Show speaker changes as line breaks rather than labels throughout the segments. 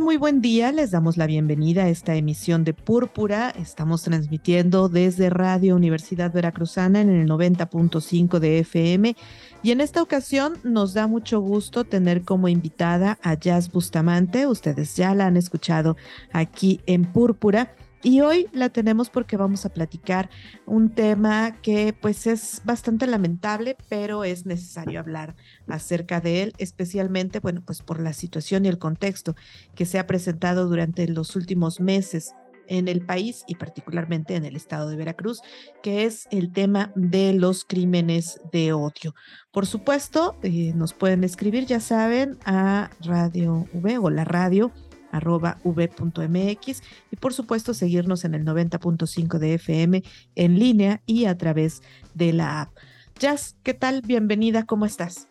Muy buen día. Les damos la bienvenida a esta emisión de Púrpura. Estamos transmitiendo desde Radio Universidad Veracruzana en el 90.5 de FM. Y en esta ocasión nos da mucho gusto tener como invitada a Jazz Bustamante. Ustedes ya la han escuchado aquí en Púrpura. Y hoy la tenemos porque vamos a platicar un tema que pues es bastante lamentable, pero es necesario hablar acerca de él, especialmente, bueno, pues por la situación y el contexto que se ha presentado durante los últimos meses en el país y particularmente en el estado de Veracruz, que es el tema de los crímenes de odio. Por supuesto, eh, nos pueden escribir, ya saben, a Radio V o la radio arroba v.mx y por supuesto seguirnos en el 90.5 de FM en línea y a través de la app. Jazz, ¿qué tal? Bienvenida, ¿cómo estás?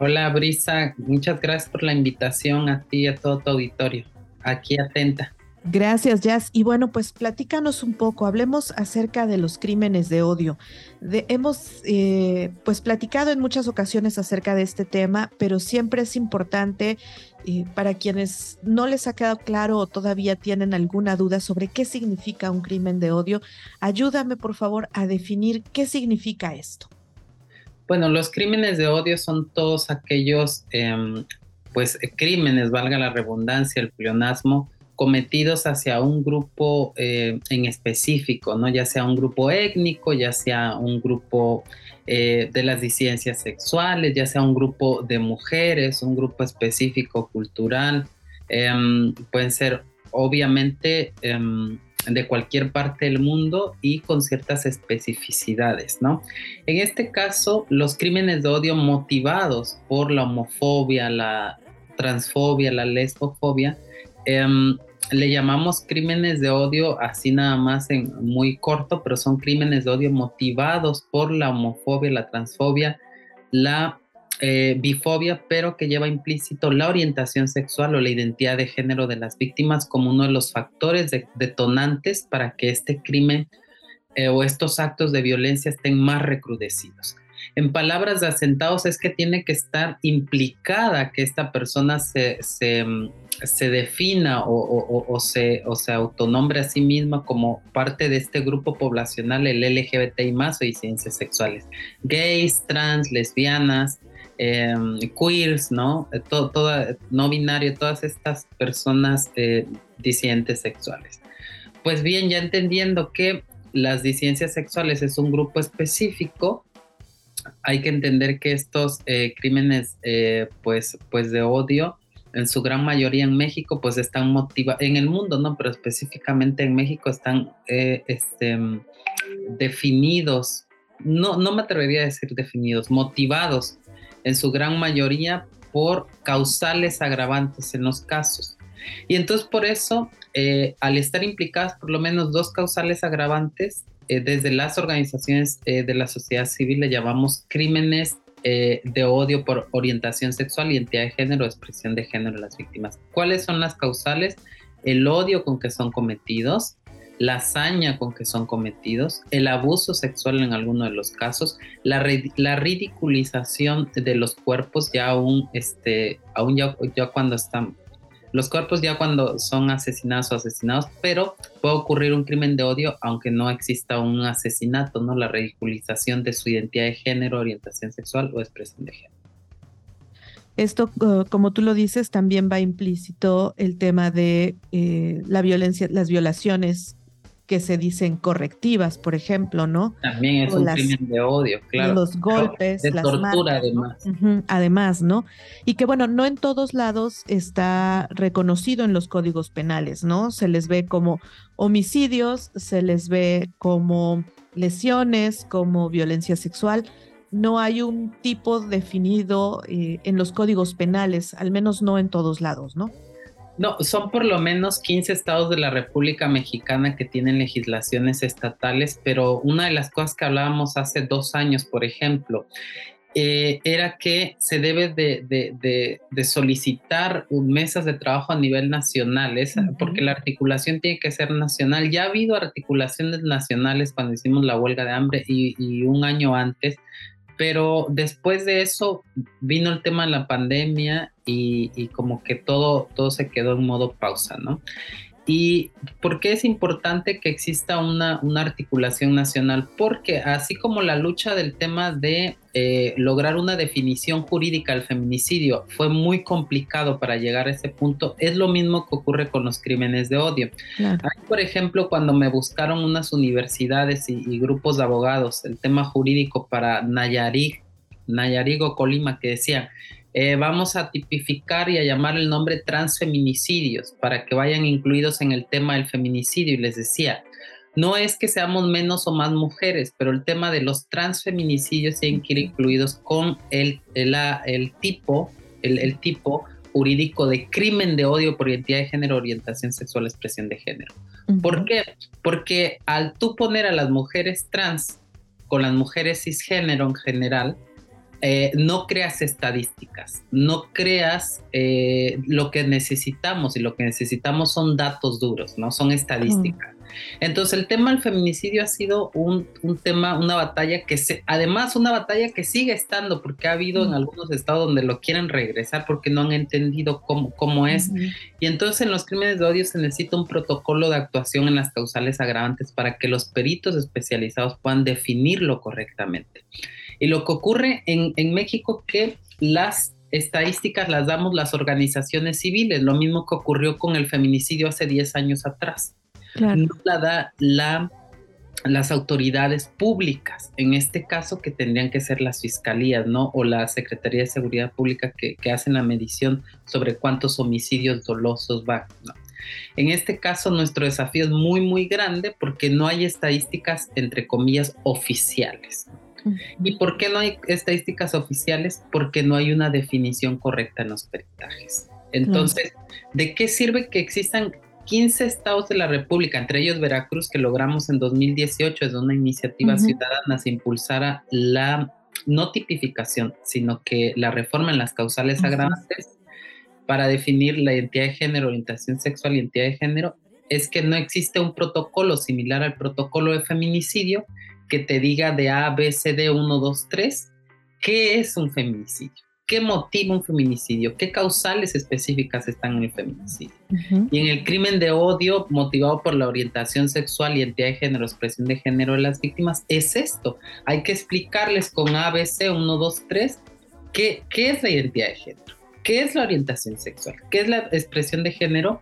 Hola Brisa, muchas gracias por la invitación a ti y a todo tu auditorio. Aquí atenta.
Gracias, Jazz. Y bueno, pues platícanos un poco, hablemos acerca de los crímenes de odio. hemos eh, pues platicado en muchas ocasiones acerca de este tema, pero siempre es importante eh, para quienes no les ha quedado claro o todavía tienen alguna duda sobre qué significa un crimen de odio, ayúdame por favor a definir qué significa esto.
Bueno, los crímenes de odio son todos aquellos, em, pues, crímenes, valga la redundancia, el pleonasmo, cometidos hacia un grupo eh, en específico, ¿no? Ya sea un grupo étnico, ya sea un grupo eh, de las disidencias sexuales, ya sea un grupo de mujeres, un grupo específico cultural, em, pueden ser obviamente em, de cualquier parte del mundo y con ciertas especificidades, ¿no? En este caso, los crímenes de odio motivados por la homofobia, la transfobia, la lesbofobia, Em, le llamamos crímenes de odio así nada más en muy corto, pero son crímenes de odio motivados por la homofobia, la transfobia, la eh, bifobia, pero que lleva implícito la orientación sexual o la identidad de género de las víctimas como uno de los factores detonantes para que este crimen eh, o estos actos de violencia estén más recrudecidos. En palabras de asentados es que tiene que estar implicada que esta persona se, se, se defina o, se, o se autonombre a sí misma como parte de este grupo poblacional, el LGBTI más o disidencias sexuales. Gays, trans, lesbianas, em, queers, ¿no? Todo, no binario, todas estas personas eh, disidentes sexuales. Pues bien, ya entendiendo que las disidencias sexuales es un grupo específico, hay que entender que estos eh, crímenes eh, pues, pues de odio, en su gran mayoría en México, pues están motivados, en el mundo, ¿no? Pero específicamente en México están eh, este, definidos, no, no me atrevería a decir definidos, motivados en su gran mayoría por causales agravantes en los casos. Y entonces por eso, al estar implicadas por lo menos dos causales agravantes, eh, desde las organizaciones eh, de la sociedad civil le llamamos crímenes eh, de odio por orientación sexual, identidad de género, expresión de género de las víctimas. ¿Cuáles son las causales? El odio con que son cometidos, la hazaña con que son cometidos, el abuso sexual en alguno de los casos, la, la ridiculización de los cuerpos ya aún, este, aún ya, ya cuando están los cuerpos ya cuando son asesinados o asesinados, pero puede ocurrir un crimen de odio aunque no exista un asesinato, ¿no? La ridiculización de su identidad de género, orientación sexual o expresión de género.
Esto, uh, como tú lo dices, también va implícito el tema de eh, la violencia, las violaciones que se dicen correctivas, por ejemplo, ¿no?
También es un crimen de odio, claro.
Los golpes,
de tortura además.
además, ¿no? Y que bueno, no en todos lados está reconocido en los códigos penales, ¿no? Se les ve como homicidios, se les ve como lesiones, como violencia sexual. No hay un tipo definido eh, en los códigos penales, al menos no en todos lados, ¿no?
No, son por lo menos 15 estados de la República Mexicana que tienen legislaciones estatales, pero una de las cosas que hablábamos hace dos años, por ejemplo, eh, era que se debe de, solicitar mesas de trabajo a nivel nacional, porque la articulación tiene que ser nacional. Ya ha habido articulaciones nacionales cuando hicimos la huelga de hambre y, un año antes, pero después de eso vino el tema de la pandemia y, como que todo, todo se quedó en modo pausa, ¿no? ¿Y por qué es importante que exista una, articulación nacional? Porque así como la lucha del tema de eh, lograr una definición jurídica del feminicidio fue muy complicado para llegar a ese punto, es lo mismo que ocurre con los crímenes de odio. por ejemplo, cuando me buscaron unas universidades y, grupos de abogados el tema jurídico para Nayarit, Nayarit o Colima, que decían, eh, vamos a tipificar y a llamar el nombre transfeminicidios para que vayan incluidos en el tema del feminicidio. Y les decía, no es que seamos menos o más mujeres, pero el tema de los transfeminicidios tienen que ir incluidos con el, el, tipo, el, tipo jurídico de crimen de odio por identidad de género, orientación sexual, expresión de género. ¿Por qué? Porque al tú poner a las mujeres trans con las mujeres cisgénero en general, eh, no creas estadísticas, no creas eh, lo que necesitamos y lo que necesitamos son datos duros, no son estadísticas. Entonces el tema del feminicidio ha sido un, tema, una batalla que se, además una batalla que sigue estando porque ha habido en algunos estados donde lo quieren regresar porque no han entendido cómo, cómo es. Y entonces en los crímenes de odio se necesita un protocolo de actuación en las causales agravantes para que los peritos especializados puedan definirlo correctamente. Y lo que ocurre en, en México que las estadísticas las damos las organizaciones civiles, lo mismo que ocurrió con el feminicidio hace 10 años atrás. No la da la, las autoridades públicas, en este caso que tendrían que ser las fiscalías, ¿no? O la Secretaría de Seguridad Pública que, que hacen la medición sobre cuántos homicidios dolosos van, ¿no? En este caso, nuestro desafío es muy, muy grande porque no hay estadísticas, entre comillas, oficiales. ¿Y por qué no hay estadísticas oficiales? Porque no hay una definición correcta en los peritajes. Entonces, ¿de qué sirve que existan 15 estados de la República, entre ellos Veracruz, que logramos en 2018 es una iniciativa ciudadana, se impulsara la no tipificación, sino que la reforma en las causales agravantes para definir la identidad de género, orientación sexual y identidad de género, es que no existe un protocolo similar al protocolo de feminicidio que te diga de A, B, C, D, 1, 2, 3, qué es un feminicidio, qué motiva un feminicidio, qué causales específicas están en el feminicidio. Y en el crimen de odio motivado por la orientación sexual, identidad de género, expresión de género de las víctimas, es esto. Hay que explicarles con A, B, C, 1, 2, 3, qué, qué es la identidad de género, qué es la orientación sexual, qué es la expresión de género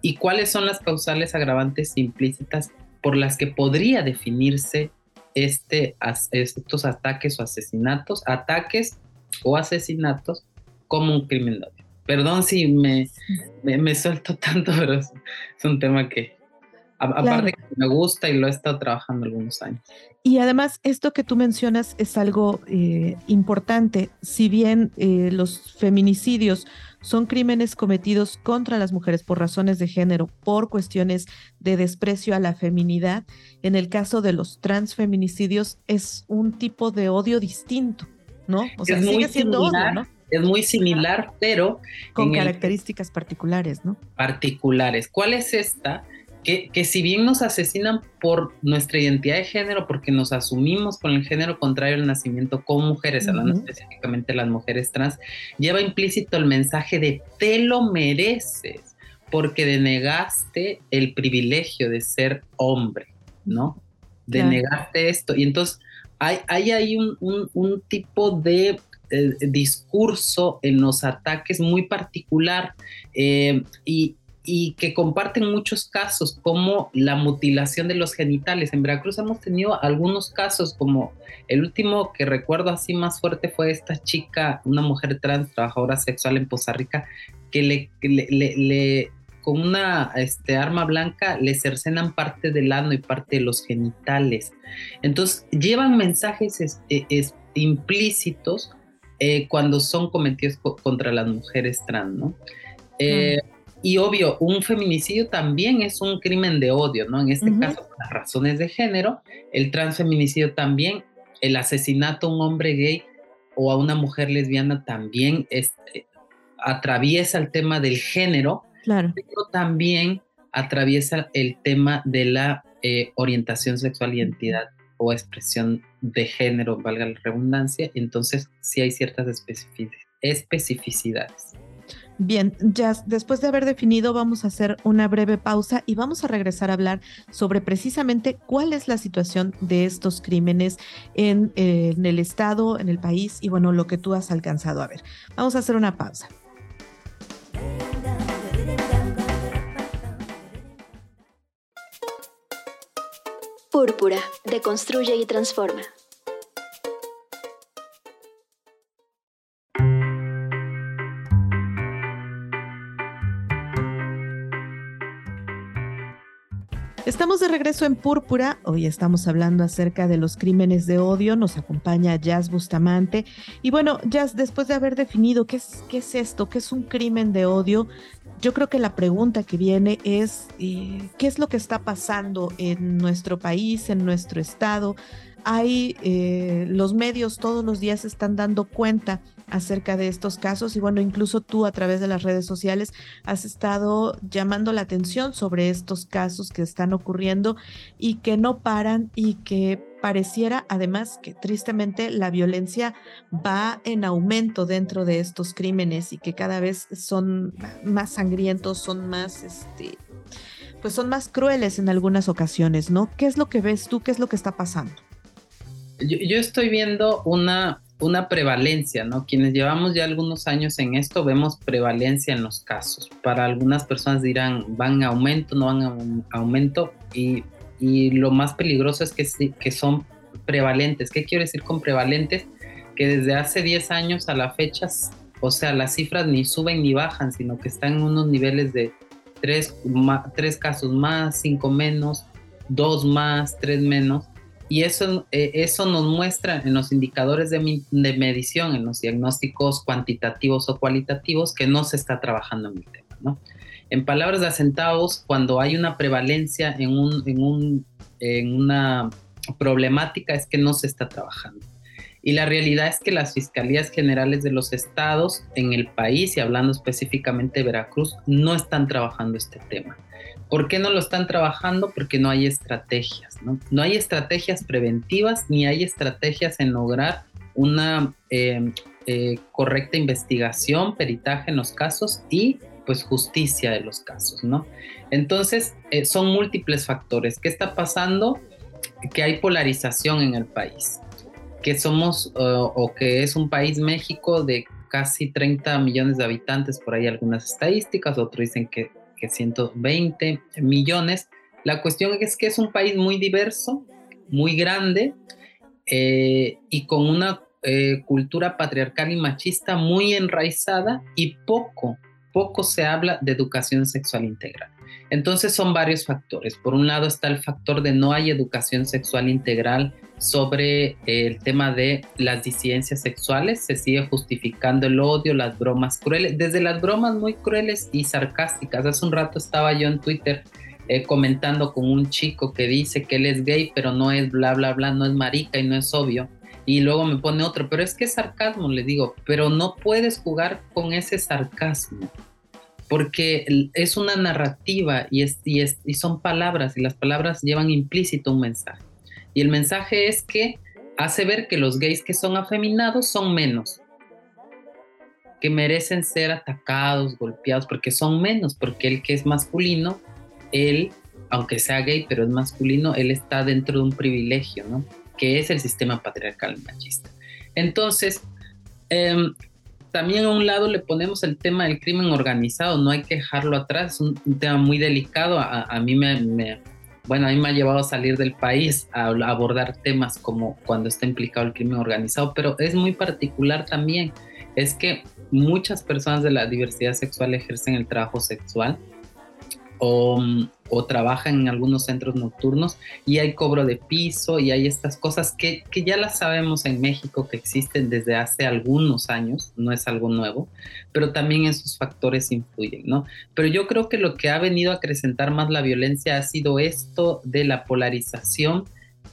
y cuáles son las causales agravantes implícitas por las que podría definirse este, estos ataques o asesinatos, ataques o asesinatos como un crimen de. Perdón si me, me, suelto tanto, pero es, un tema que, aparte que me gusta y lo he estado trabajando algunos años.
Y además, esto que tú mencionas es algo eh, importante. Si bien eh, los feminicidios son crímenes cometidos contra las mujeres por razones de género, por cuestiones de desprecio a la feminidad. En el caso de los transfeminicidios es un tipo de odio distinto, ¿no?
O sea, sigue siendo odio, ¿no? Es muy similar, pero...
Con características particulares, ¿no?
Particulares. ¿Cuál es esta? Que, si bien nos asesinan por nuestra identidad de género, porque nos asumimos con el género contrario al nacimiento con mujeres, hablando específicamente de las mujeres trans, lleva implícito el mensaje de te lo mereces, porque denegaste el privilegio de ser hombre, ¿no? Denegaste esto. Y entonces hay, hay ahí un, tipo de eh, discurso en los ataques muy particular eh, y, y que comparten muchos casos como la mutilación de los genitales. En Veracruz hemos tenido algunos casos como el último que recuerdo así más fuerte fue esta chica, una mujer trans, trabajadora sexual en Poza Rica, que le, con una este, arma blanca le cercenan parte del ano y parte de los genitales. Entonces llevan mensajes este, implícitos eh, cuando son cometidos contra las mujeres trans, ¿no? Eh, y obvio, un feminicidio también es un crimen de odio, ¿no? En este caso, por las razones de género, el transfeminicidio también, el asesinato a un hombre gay o a una mujer lesbiana también es, eh, atraviesa el tema del género,
claro.
pero también atraviesa el tema de la eh, orientación sexual identidad o expresión de género, valga la redundancia, entonces sí hay ciertas especificidades.
Bien, ya después de haber definido, vamos a hacer una breve pausa y vamos a regresar a hablar sobre precisamente cuál es la situación de estos crímenes en, eh, en el Estado, en el país y bueno, lo que tú has alcanzado a ver. Vamos a hacer una pausa.
Púrpura, deconstruye y transforma.
Estamos de regreso en Púrpura. Hoy estamos hablando acerca de los crímenes de odio. Nos acompaña Jazz Bustamante. Y bueno, Jazz, después de haber definido qué es, qué es esto, qué es un crimen de odio, yo creo que la pregunta que viene es, eh, ¿qué es lo que está pasando en nuestro país, en nuestro estado? Hay eh, los medios todos los días están dando cuenta acerca de estos casos y bueno, incluso tú a través de las redes sociales has estado llamando la atención sobre estos casos que están ocurriendo y que no paran y que pareciera además que tristemente la violencia va en aumento dentro de estos crímenes y que cada vez son más sangrientos, son más este pues son más crueles en algunas ocasiones, ¿no? ¿Qué es lo que ves tú? ¿Qué es lo que está pasando?
Yo, yo estoy viendo una una prevalencia, ¿no? Quienes llevamos ya algunos años en esto vemos prevalencia en los casos. Para algunas personas dirán, van a aumento, no van a aumento, y, y lo más peligroso es que, son prevalentes. ¿Qué quiero decir con prevalentes? Que desde hace 10 años a la fecha, o sea, las cifras ni suben ni bajan, sino que están en unos niveles de 3, tres casos más, 5 menos, 2 más, 3 menos y eso, eh, eso nos muestra en los indicadores de, medición, en los diagnósticos cuantitativos o cualitativos, que no se está trabajando en el tema. En palabras de centavos, cuando hay una prevalencia en, un, en, un, en una problemática es que no se está trabajando. Y la realidad es que las fiscalías generales de los estados en el país, y hablando específicamente de Veracruz, no están trabajando este tema. ¿Por qué no lo están trabajando? Porque no hay estrategias, ¿no? No hay estrategias preventivas ni hay estrategias en lograr una eh, eh, correcta investigación, peritaje en los casos y pues justicia de los casos, ¿no? Entonces, eh, son múltiples factores. ¿Qué está pasando? Que hay polarización en el país, que somos o que es un país México de casi 30 millones de habitantes, por ahí algunas estadísticas, otros dicen que que 120 millones. La cuestión es que es un país muy diverso, muy grande eh, y con una eh, cultura patriarcal y machista muy enraizada y poco, poco se habla de educación sexual integral. Entonces son varios factores. Por un lado está el factor de no hay educación sexual integral sobre el tema de las disidencias sexuales, se sigue justificando el odio, las bromas crueles, desde las bromas muy crueles y sarcásticas. Hace un rato estaba yo en Twitter eh, comentando con un chico que dice que él es gay, pero no es bla, bla, bla, no es marica y no es obvio. Y luego me pone otro, pero es que es sarcasmo, le digo, pero no puedes jugar con ese sarcasmo porque es una narrativa y, es, y, es, y son palabras y las palabras llevan implícito un mensaje. Y el mensaje es que hace ver que los gays que son afeminados son menos, que merecen ser atacados, golpeados, porque son menos, porque el que es masculino, él, aunque sea gay, pero es masculino, él está dentro de un privilegio, ¿no? Que es el sistema patriarcal machista. Entonces, em, también a un lado le ponemos el tema del crimen organizado, no hay que dejarlo atrás, es un, tema muy delicado, a, mí me bueno, a mí me ha llevado a salir del país a, abordar temas como cuando está implicado el crimen organizado, pero es muy particular también, es que muchas personas de la diversidad sexual ejercen el trabajo sexual o, trabajan en algunos centros nocturnos y hay cobro de piso y hay estas cosas que, que, ya las sabemos en México que existen desde hace algunos años, no es algo nuevo, pero también esos factores influyen, ¿no? Pero yo creo que lo que ha venido a acrecentar más la violencia ha sido esto de la polarización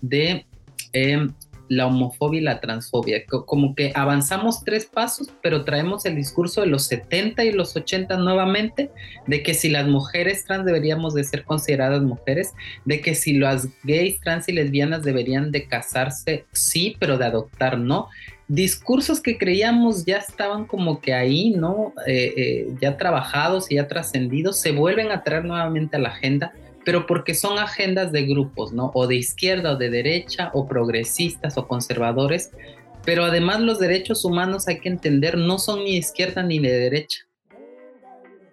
de... Eh, la homofobia y la transfobia, como que avanzamos tres pasos, pero traemos el discurso de los 70 y los 80 nuevamente, de que si las mujeres trans deberíamos de ser consideradas mujeres, de que si las gays, trans y lesbianas deberían de casarse, sí, pero de adoptar no. Discursos que creíamos ya estaban como que ahí, ¿no? Eh, eh, ya trabajados y ya trascendidos, se vuelven a traer nuevamente a la agenda pero porque son agendas de grupos, ¿no? O de izquierda o de derecha, o progresistas o conservadores, pero además los derechos humanos hay que entender no son ni izquierda ni de derecha,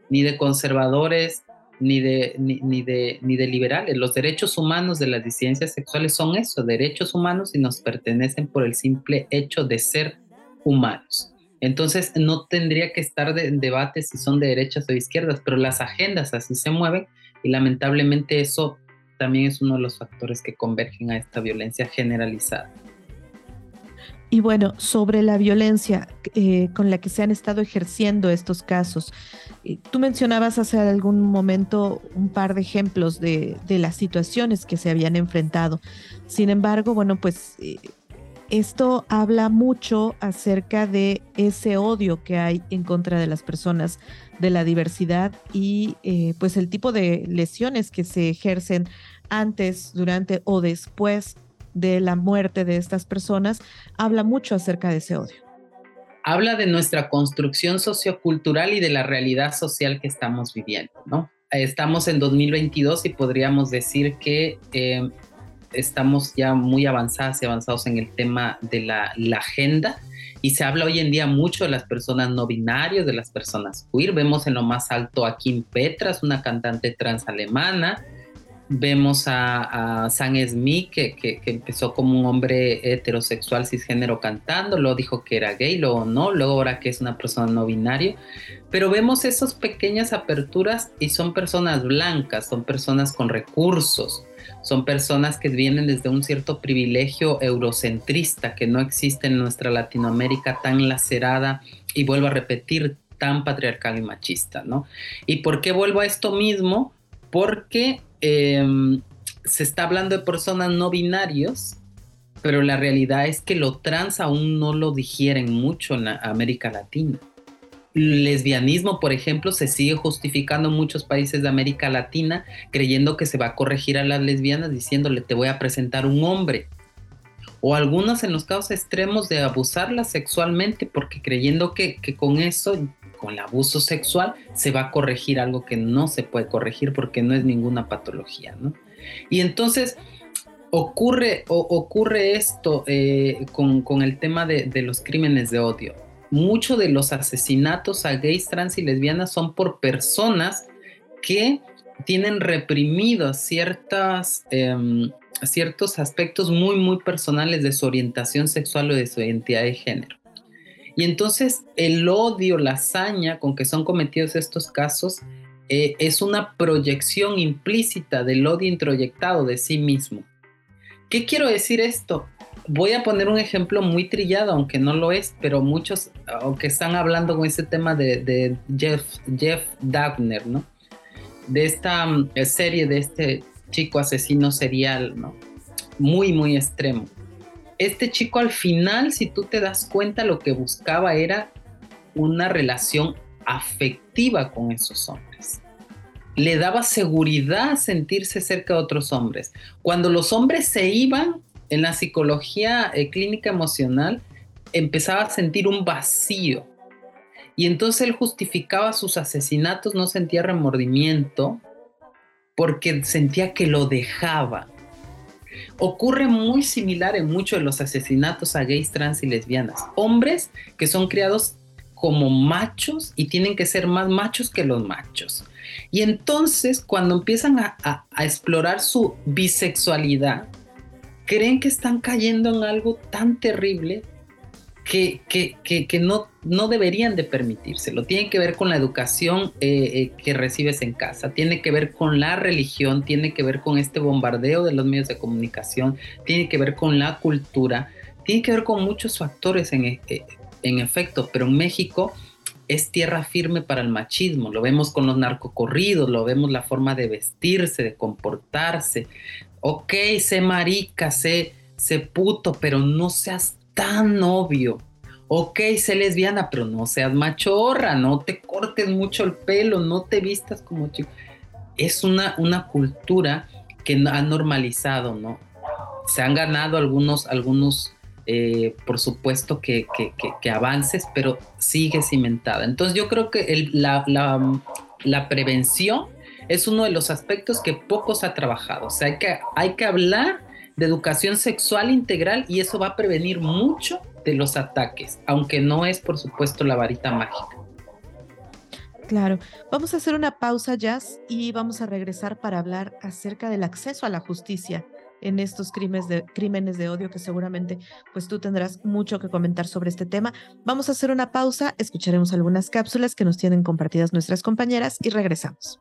ni de conservadores, ni de, ni, de, ni de liberales. Los derechos humanos de las disidencias sexuales son eso, derechos humanos y nos pertenecen por el simple hecho de ser humanos. Entonces no tendría que estar de, en debate si son de derechas o de izquierdas, pero las agendas así se mueven y lamentablemente eso también es uno de los factores que convergen a esta violencia generalizada.
Y bueno, sobre la violencia eh, con la que se han estado ejerciendo estos casos, eh, tú mencionabas hace algún momento un par de ejemplos de, de las situaciones que se habían enfrentado. Sin embargo, bueno, pues eh, esto habla mucho acerca de ese odio que hay en contra de las personas de la diversidad y eh, pues el tipo de lesiones que se ejercen antes, durante o después de la muerte de estas personas, habla mucho acerca de ese odio.
Habla de nuestra construcción sociocultural y de la realidad social que estamos viviendo, ¿no? Estamos en 2022 y podríamos decir que eh, estamos ya muy avanzadas y avanzados en el tema de la, agenda y se habla hoy en día mucho de las personas no binarias, de las personas queer. Vemos en lo más alto a Kim Petras, una cantante transalemana. Vemos a, a Sam Smith, que, que, empezó como un hombre heterosexual cisgénero cantando, luego dijo que era gay, luego no, luego ahora que es una persona no binaria. Pero vemos esas pequeñas aperturas y son personas blancas, son personas con recursos, son personas que vienen desde un cierto privilegio eurocentrista que no existe en nuestra Latinoamérica tan lacerada y vuelvo a repetir, tan patriarcal y machista, ¿no? ¿Y por qué vuelvo a esto mismo? Porque em, se está hablando de personas no binarios, pero la realidad es que lo trans aún no lo digieren mucho en América Latina lesbianismo, por ejemplo, se sigue justificando en muchos países de América Latina creyendo que se va a corregir a las lesbianas diciéndole te voy a presentar un hombre. O algunos en los casos extremos de abusarlas sexualmente porque creyendo que, con eso, con el abuso sexual, se va a corregir algo que no se puede corregir porque no es ninguna patología, ¿no? Y entonces ocurre, ocurre esto eh, con, el tema de los crímenes de odio muchos de los asesinatos a gays, trans y lesbianas son por personas que tienen reprimidos ciertas, em, ciertos aspectos muy, muy personales de su orientación sexual o de su identidad de género. Y entonces el odio, la hazaña con que son cometidos estos casos eh, es una proyección implícita del odio introyectado de sí mismo. ¿Qué quiero decir esto? Voy a poner un ejemplo muy trillado, aunque no lo es, pero muchos, aunque están hablando con ese tema de, Jeff, Jeff ¿no? De esta mm, serie de este chico asesino serial, ¿no? Muy, muy extremo. Este chico al final, si tú te das cuenta, lo que buscaba era una relación afectiva con esos hombres. Le daba seguridad sentirse cerca de otros hombres. Cuando los hombres se iban, en la psicología eh, clínica emocional empezaba a sentir un vacío. Y entonces él justificaba sus asesinatos, no sentía remordimiento, porque sentía que lo dejaba. Ocurre muy similar en muchos de los asesinatos a gays, trans y lesbianas. Hombres que son criados como machos y tienen que ser más machos que los machos. Y entonces cuando empiezan a, a explorar su bisexualidad, creen que están cayendo en algo tan terrible que, que, que, no, no deberían de permitírselo. Tiene que ver con la educación eh, eh, que recibes en casa, tiene que ver con la religión, tiene que ver con este bombardeo de los medios de comunicación, tiene que ver con la cultura, tiene que ver con muchos factores en, eh, en efecto, pero en México es tierra firme para el machismo. Lo vemos con los narcocorridos, lo vemos la forma de vestirse, de comportarse. Ok, sé marica, sé, sé puto, pero no seas tan obvio. Ok, sé lesbiana, pero no seas machorra, no te cortes mucho el pelo, no te vistas como chico. Es una, una cultura que ha normalizado, ¿no? Se han ganado algunos, algunos eh, por supuesto que, que, avances, pero sigue cimentada. Entonces yo creo que la, la, la, prevención es uno de los aspectos que poco se ha trabajado. O sea, hay que, hay que hablar de educación sexual integral y eso va a prevenir mucho de los ataques, aunque no es por supuesto la varita mágica.
Claro, vamos a hacer una pausa, Jazz, y vamos a regresar para hablar acerca del acceso a la justicia en estos crímenes de, crímenes de odio que seguramente pues tú tendrás mucho que comentar sobre este tema. Vamos a hacer una pausa, escucharemos algunas cápsulas que nos tienen compartidas nuestras compañeras y regresamos.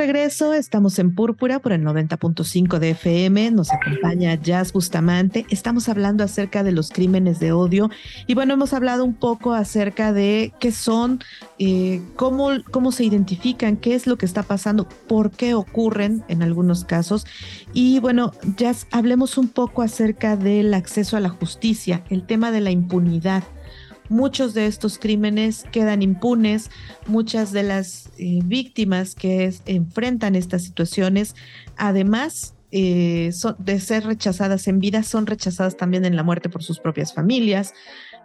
Regreso, estamos en Púrpura por el 90.5 de FM, nos acompaña Jazz Bustamante, estamos hablando acerca de los crímenes de odio y bueno, hemos hablado un poco acerca de qué son, eh, cómo, cómo se identifican, qué es lo que está pasando, por qué ocurren en algunos casos. Y bueno, Jazz, hablemos un poco acerca del acceso a la justicia, el tema de la impunidad muchos de estos crímenes quedan impunes, muchas de las eh, víctimas que enfrentan estas situaciones, además eh, de ser rechazadas en vida, son rechazadas también en la muerte por sus propias familias.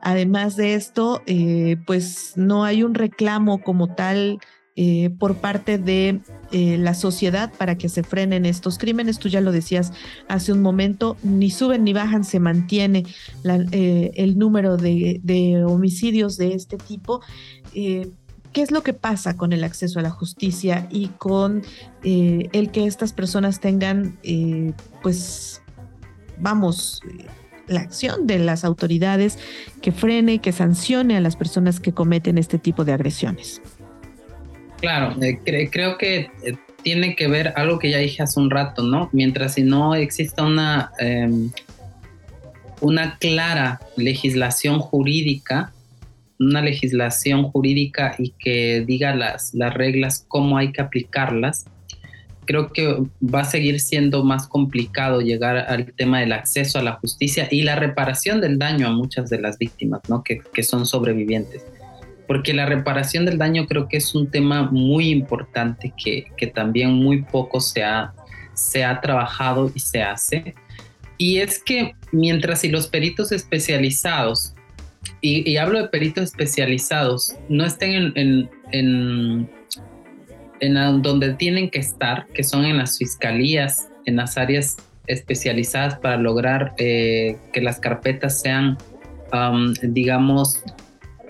Además de esto, eh, pues no hay un reclamo como tal eh, por parte de eh, la sociedad para que se frenen estos crímenes. Tú ya lo decías hace un momento, ni suben ni bajan, se mantiene eh, el número de, homicidios de este tipo. ¿Qué es lo que pasa con el acceso a la justicia y con el que estas personas tengan, pues, vamos, la acción de las autoridades que frene, que sancione a las personas que cometen este tipo de agresiones?
Claro, eh, creo que eh, tiene que ver algo que ya dije hace un rato, ¿no? Mientras si no exista una, em, una clara legislación jurídica, una legislación jurídica y que diga las, las reglas, cómo hay que aplicarlas, creo que va a seguir siendo más complicado llegar al tema del acceso a la justicia y la reparación del daño a muchas de las víctimas, ¿no? Que, que son sobrevivientes porque la reparación del daño creo que es un tema muy importante que, que también muy poco se ha, se ha trabajado y se hace. Y es que mientras si los peritos especializados, y, hablo de peritos especializados, no estén en, en, en, donde tienen que estar, que son en las fiscalías, en las áreas especializadas para lograr eh, que las carpetas sean, digamos,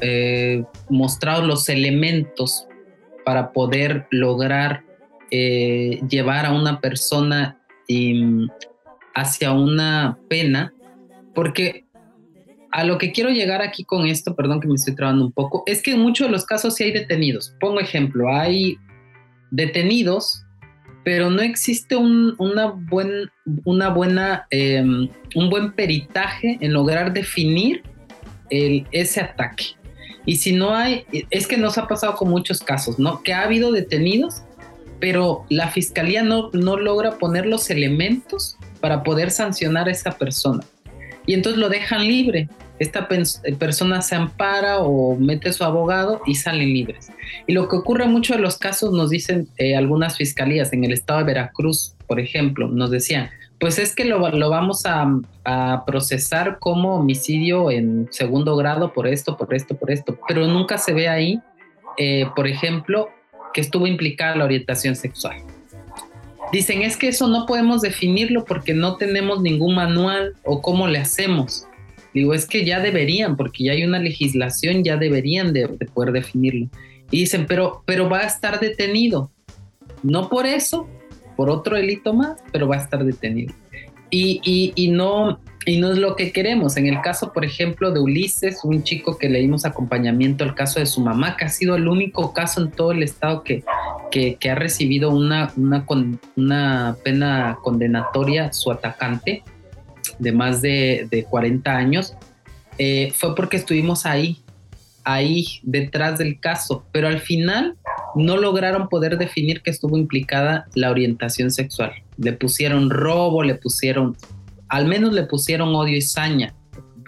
eh, mostrado los elementos para poder lograr eh, llevar a una persona hacia una pena, porque a lo que quiero llegar aquí con esto, perdón que me estoy trabando un poco, es que en muchos de los casos sí hay detenidos. Pongo ejemplo, hay detenidos, pero no existe un, una, buen, una buena, em, un buen peritaje en lograr definir ese ataque. Y si no hay, es que nos ha pasado con muchos casos, ¿no? Que ha habido detenidos, pero la fiscalía no, no logra poner los elementos para poder sancionar a esa persona. Y entonces lo dejan libre. Esta persona se ampara o mete su abogado y salen libres. Y lo que ocurre en muchos de los casos, nos dicen eh, algunas fiscalías, en el estado de Veracruz, por ejemplo, nos decían, pues es que lo, vamos a, procesar como homicidio en segundo grado por esto, por esto, por esto, pero nunca se ve ahí, eh, por ejemplo, que estuvo implicada la orientación sexual. Dicen, es que eso no podemos definirlo porque no tenemos ningún manual o cómo le hacemos. Digo, es que ya deberían, porque ya hay una legislación, ya deberían de, poder definirlo. Y dicen, pero, pero va a estar detenido. No por eso, por otro delito más, pero va a estar detenido. Y, y, y, no, y no es lo que queremos. En el caso, por ejemplo, de Ulises, un chico que leímos acompañamiento al caso de su mamá, que ha sido el único caso en todo el estado que, que, ha recibido una, una, una, pena condenatoria, su atacante, de más de, de 40 años, eh, fue porque estuvimos ahí, ahí detrás del caso, pero al final no lograron poder definir que estuvo implicada la orientación sexual. Le pusieron robo, le pusieron al menos le pusieron odio y saña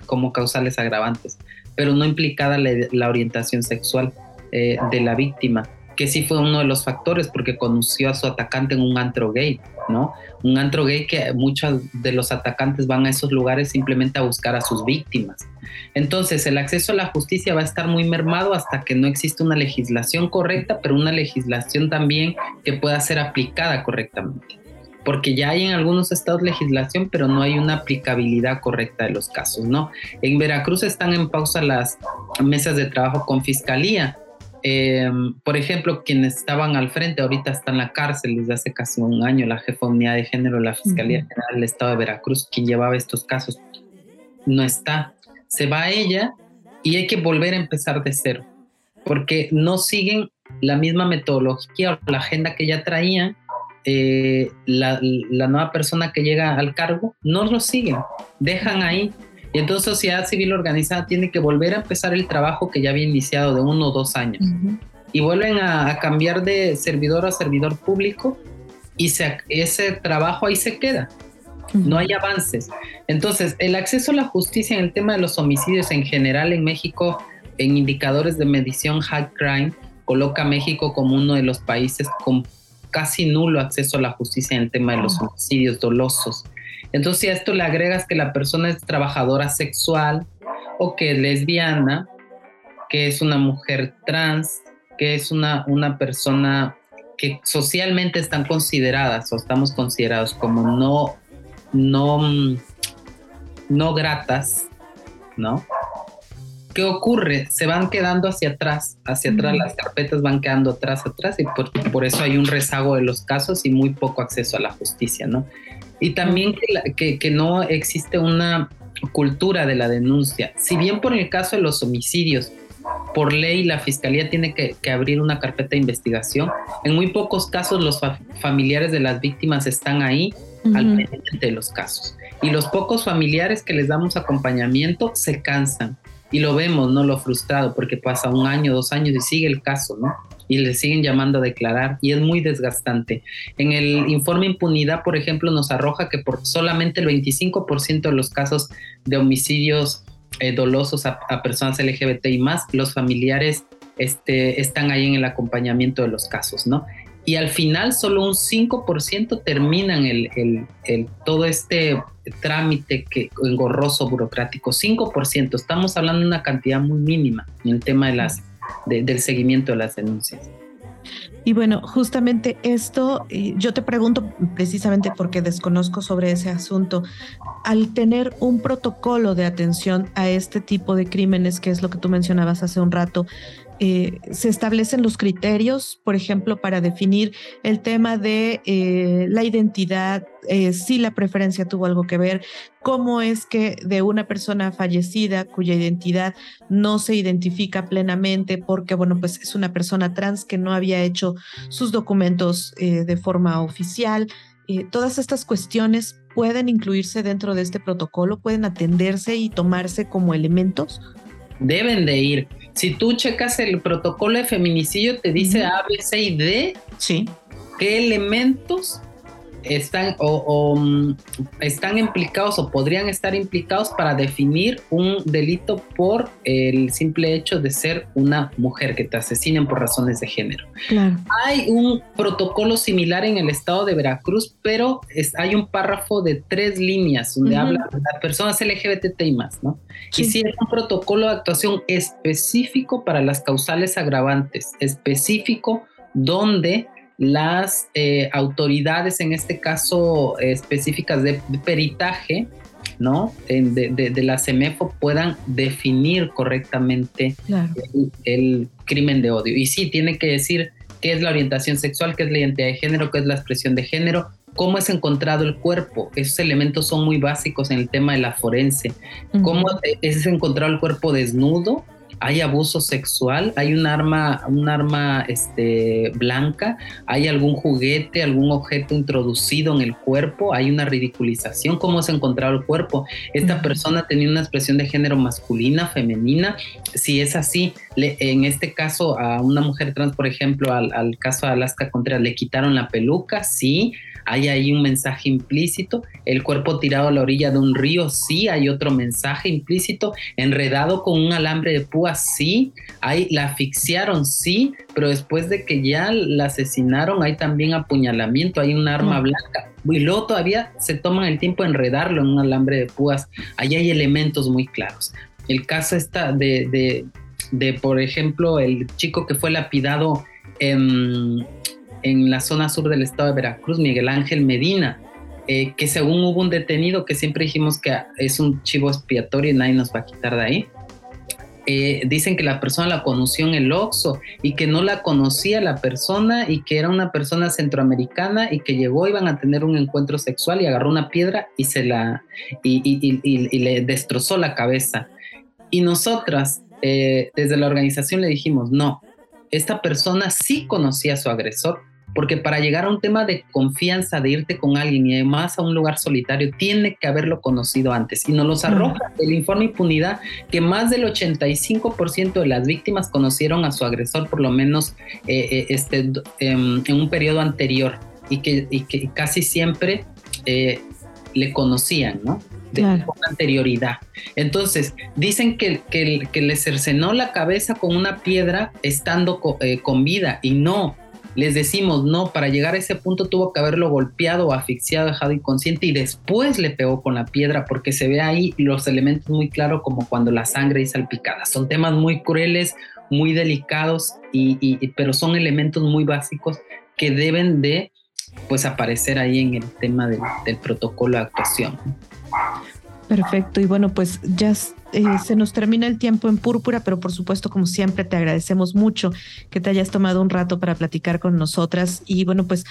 como causales agravantes, pero no implicada la, orientación sexual eh, de la víctima, que sí fue uno de los factores porque conoció a su atacante en un antro gay, ¿no? Un antro gay que muchos de los atacantes van a esos lugares simplemente a buscar a sus víctimas. Entonces, el acceso a la justicia va a estar muy mermado hasta que no exista una legislación correcta, pero una legislación también que pueda ser aplicada correctamente porque ya hay en algunos estados legislación, pero no hay una aplicabilidad correcta de los casos, ¿no? En Veracruz están en pausa las mesas de trabajo con fiscalía. Eh, por ejemplo, quienes estaban al frente ahorita están en la cárcel desde hace casi un año, la jefa de unidad de género la Fiscalía General del Estado de Veracruz, quien llevaba estos casos, no está. Se va ella y hay que volver a empezar de cero, porque no siguen la misma metodología o la agenda que ya traían eh, la, nueva persona que llega al cargo no lo siguen, dejan ahí. Y entonces sociedad civil organizada tiene que volver a empezar el trabajo que ya había iniciado de uno o dos años. Y vuelven a, cambiar de servidor a servidor público y ese trabajo ahí se queda. No hay avances. Entonces, el acceso a la justicia en el tema de los homicidios en general en México, en indicadores de medición high crime, coloca a México como uno de los países con casi nulo acceso a la justicia en el tema de los homicidios dolosos. Entonces, si a esto le agregas que la persona es trabajadora sexual o que es lesbiana, que es una mujer trans, que es una, una persona que socialmente están consideradas o estamos considerados como no, no, no gratas, ¿no? ¿qué ocurre? Se van quedando hacia atrás, hacia atrás, las carpetas van quedando atrás, atrás, y por, eso hay un rezago de los casos y muy poco acceso a la justicia, ¿no? Y también que, que, no existe una cultura de la denuncia. Si bien por el caso de los homicidios, por ley la fiscalía tiene que, abrir una carpeta de investigación, en muy pocos casos los familiares de las víctimas están ahí al pendiente de los casos. Y los pocos familiares que les damos acompañamiento se cansan y lo vemos, ¿no? Lo frustrado, porque pasa un año, dos años y sigue el caso, ¿no? Y le siguen llamando a declarar y es muy desgastante. En el informe impunidad, por ejemplo, nos arroja que por solamente el 25% de los casos de homicidios eh, dolosos a, personas LGBT y más, los familiares este, están ahí en el acompañamiento de los casos, ¿no? Y al final solo un 5% terminan el, el, todo este trámite que, engorroso burocrático, 5%, estamos hablando de una cantidad muy mínima en el tema de las, del seguimiento de las denuncias.
Y bueno, justamente esto, yo te pregunto precisamente porque desconozco sobre ese asunto, al tener un protocolo de atención a este tipo de crímenes, que es lo que tú mencionabas hace un rato, eh, se establecen los criterios, por ejemplo, para definir el tema de eh, la identidad, eh, si la preferencia tuvo algo que ver, cómo es que de una persona fallecida cuya identidad no se identifica plenamente porque, bueno, pues es una persona trans que no había hecho sus documentos de forma oficial. todas estas cuestiones pueden incluirse dentro de este protocolo, pueden atenderse y tomarse como elementos.
Deben de ir si tú checas el protocolo de feminicidio, te dice A, B, C y D.
Sí.
¿Qué elementos están o, mm, están implicados o podrían estar implicados para definir un delito por el simple hecho de ser una mujer que te asesinen por razones de género. Hay un protocolo similar en el estado de Veracruz, pero hay un párrafo de tres líneas donde habla de las personas LGBT y más, ¿no? Y sí es un protocolo de actuación específico para las causales agravantes, específico donde las eh, autoridades, en este caso específicas de, peritaje, ¿no? De, la CEMEFO puedan definir correctamente el, crimen de odio. Y sí, tiene que decir qué es la orientación sexual, qué es la identidad de género, qué es la expresión de género, cómo es encontrado el cuerpo. Esos elementos son muy básicos en el tema de la forense. ¿Cómo es encontrado el cuerpo desnudo? Hay abuso sexual, hay un arma, un arma este, blanca, hay algún juguete, algún objeto introducido en el cuerpo, hay una ridiculización, cómo se ha encontrado el cuerpo. Esta persona tenía una expresión de género masculina, femenina, si es así, en este caso a una mujer trans, por ejemplo, al, al caso de Alaska Contreras, le quitaron la peluca, sí, hay ahí un mensaje implícito, el cuerpo tirado a la orilla de un río, sí, hay otro mensaje implícito, enredado con un alambre de púas, sí, hay, la asfixiaron, sí, pero después de que ya la asesinaron hay también apuñalamiento, hay un arma mm. blanca. Y luego todavía se toman el tiempo de enredarlo en un alambre de púas. Ahí hay elementos muy claros. El caso está de, de, de por ejemplo, el chico que fue lapidado en, en la zona sur del estado de Veracruz, Miguel Ángel Medina, eh, que según hubo un detenido que siempre dijimos que es un chivo expiatorio y nadie nos va a quitar de ahí. Eh, dicen que la persona la conoció en el Oxxo y que no la conocía la persona y que era una persona centroamericana y que llegó, iban a tener un encuentro sexual y agarró una piedra y se la y, le destrozó la cabeza. Y nosotras eh, desde la organización le dijimos, no, esta persona sí conocía a su agresor, porque para llegar a un tema de confianza, de irte con alguien y además a un lugar solitario, tiene que haberlo conocido antes. Y nos los arroja el informe impunidad que más del 85% de las víctimas conocieron a su agresor por lo menos eh, eh, este, em, en un periodo anterior y que, que casi siempre eh, le conocían, ¿no? De anterioridad. Entonces, dicen que, que, le cercenó la cabeza con una piedra estando eh, con vida y no. Les decimos, no, para llegar a ese punto tuvo que haberlo golpeado asfixiado, dejado inconsciente y después le pegó con la piedra porque se ve ahí los elementos muy claros como cuando la sangre es salpicada. Son temas muy crueles, muy delicados, y, pero son elementos muy básicos que deben de pues aparecer ahí en el tema del protocolo de actuación.
Perfecto. Y bueno, pues ya eh, se nos termina el tiempo en púrpura, pero por supuesto, como siempre, te agradecemos mucho que te hayas tomado un rato para platicar con nosotras y bueno, pues,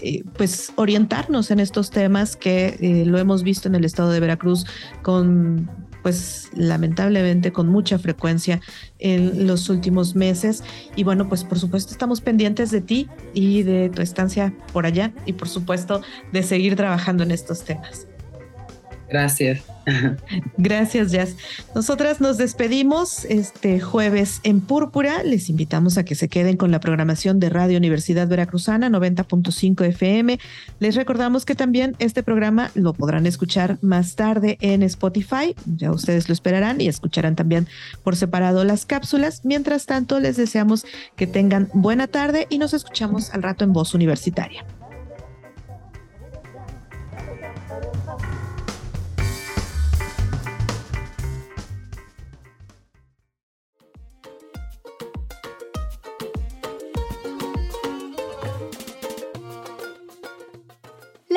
eh, pues orientarnos en estos temas que eh, lo hemos visto en el estado de Veracruz con pues lamentablemente con mucha frecuencia en los últimos meses. Y bueno, pues por supuesto estamos pendientes de ti y de tu estancia por allá y por supuesto de seguir trabajando en estos temas.
Gracias.
Gracias, Jazz. Nosotras nos despedimos este jueves en Púrpura. Les invitamos a que se queden con la programación de Radio Universidad Veracruzana 90.5 FM. Les recordamos que también este programa lo podrán escuchar más tarde en Spotify. Ya ustedes lo esperarán y escucharán también por separado las cápsulas. Mientras tanto, les deseamos que tengan buena tarde y nos escuchamos al rato en Voz Universitaria.